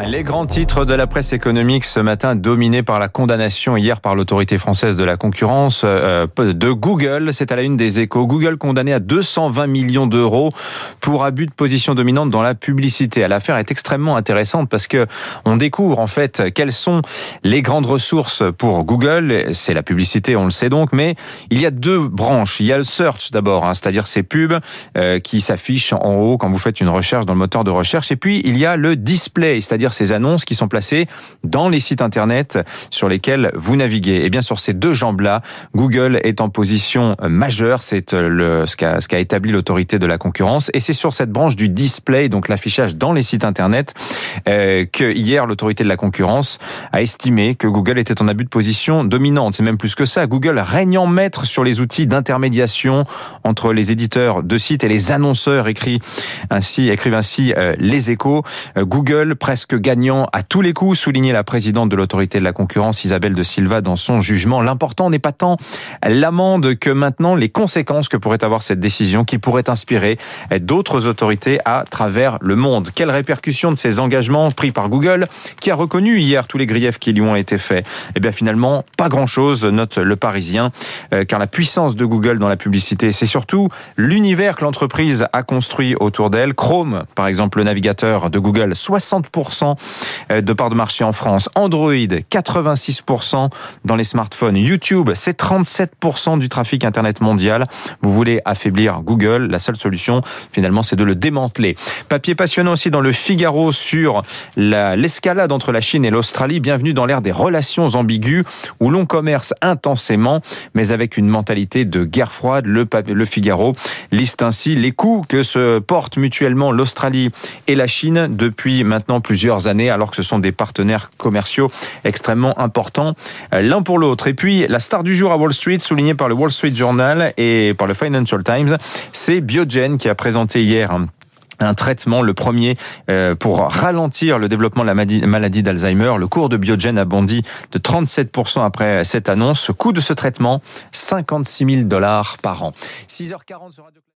Les grands titres de la presse économique ce matin dominés par la condamnation hier par l'autorité française de la concurrence euh, de Google. C'est à la une des échos. Google condamné à 220 millions d'euros pour abus de position dominante dans la publicité. L'affaire est extrêmement intéressante parce que on découvre en fait quelles sont les grandes ressources pour Google. C'est la publicité, on le sait donc, mais il y a deux branches. Il y a le search d'abord, hein, c'est-à-dire ces pubs euh, qui s'affichent en haut quand vous faites une recherche dans le moteur de recherche. Et puis il y a le display, c'est-à-dire ces annonces qui sont placées dans les sites internet sur lesquels vous naviguez. Et bien sur ces deux jambes-là, Google est en position majeure, c'est euh, ce qu'a établi l'autorité de la concurrence et c'est sur cette branche du display, donc l'affichage dans les sites internet, euh, que hier l'autorité de la concurrence a estimé que Google était en abus de position dominante. C'est même plus que ça. Google régnant maître sur les outils d'intermédiation entre les éditeurs de sites et les annonceurs, écrit ainsi écrivent ainsi euh, les échos. Google presque gagnant à tous les coups, soulignait la présidente de l'autorité de la concurrence Isabelle de Silva dans son jugement. L'important n'est pas tant l'amende que maintenant les conséquences que pourrait avoir cette décision qui pourrait inspirer d'autres autorités à travers le monde. Quelles répercussions de ces engagements pris par Google qui a reconnu hier tous les griefs qui lui ont été faits? Eh bien finalement, pas grand-chose, note le Parisien, euh, car la puissance de Google dans la publicité, c'est surtout l'univers que l'entreprise a construit autour d'elle. Chrome, par exemple, le navigateur de Google, 60% de part de marché en France. Android, 86% dans les smartphones. YouTube, c'est 37% du trafic Internet mondial. Vous voulez affaiblir Google, la seule solution, finalement, c'est de le démanteler. Papier passionnant aussi dans le Figaro sur l'escalade entre la Chine et l'Australie. Bienvenue dans l'ère des relations ambiguës où l'on commerce intensément, mais avec une mentalité de guerre froide. Le, le Figaro liste ainsi les coûts que se portent mutuellement l'Australie et la Chine depuis maintenant plusieurs années, alors que ce sont des partenaires commerciaux extrêmement importants l'un pour l'autre. Et puis, la star du jour à Wall Street, soulignée par le Wall Street Journal et par le Financial Times, c'est Biogen qui a présenté hier un traitement, le premier euh, pour ralentir le développement de la maladie d'Alzheimer. Le cours de Biogen a bondi de 37% après cette annonce. Ce coût de ce traitement, 56 000 dollars par an. 6h40 sera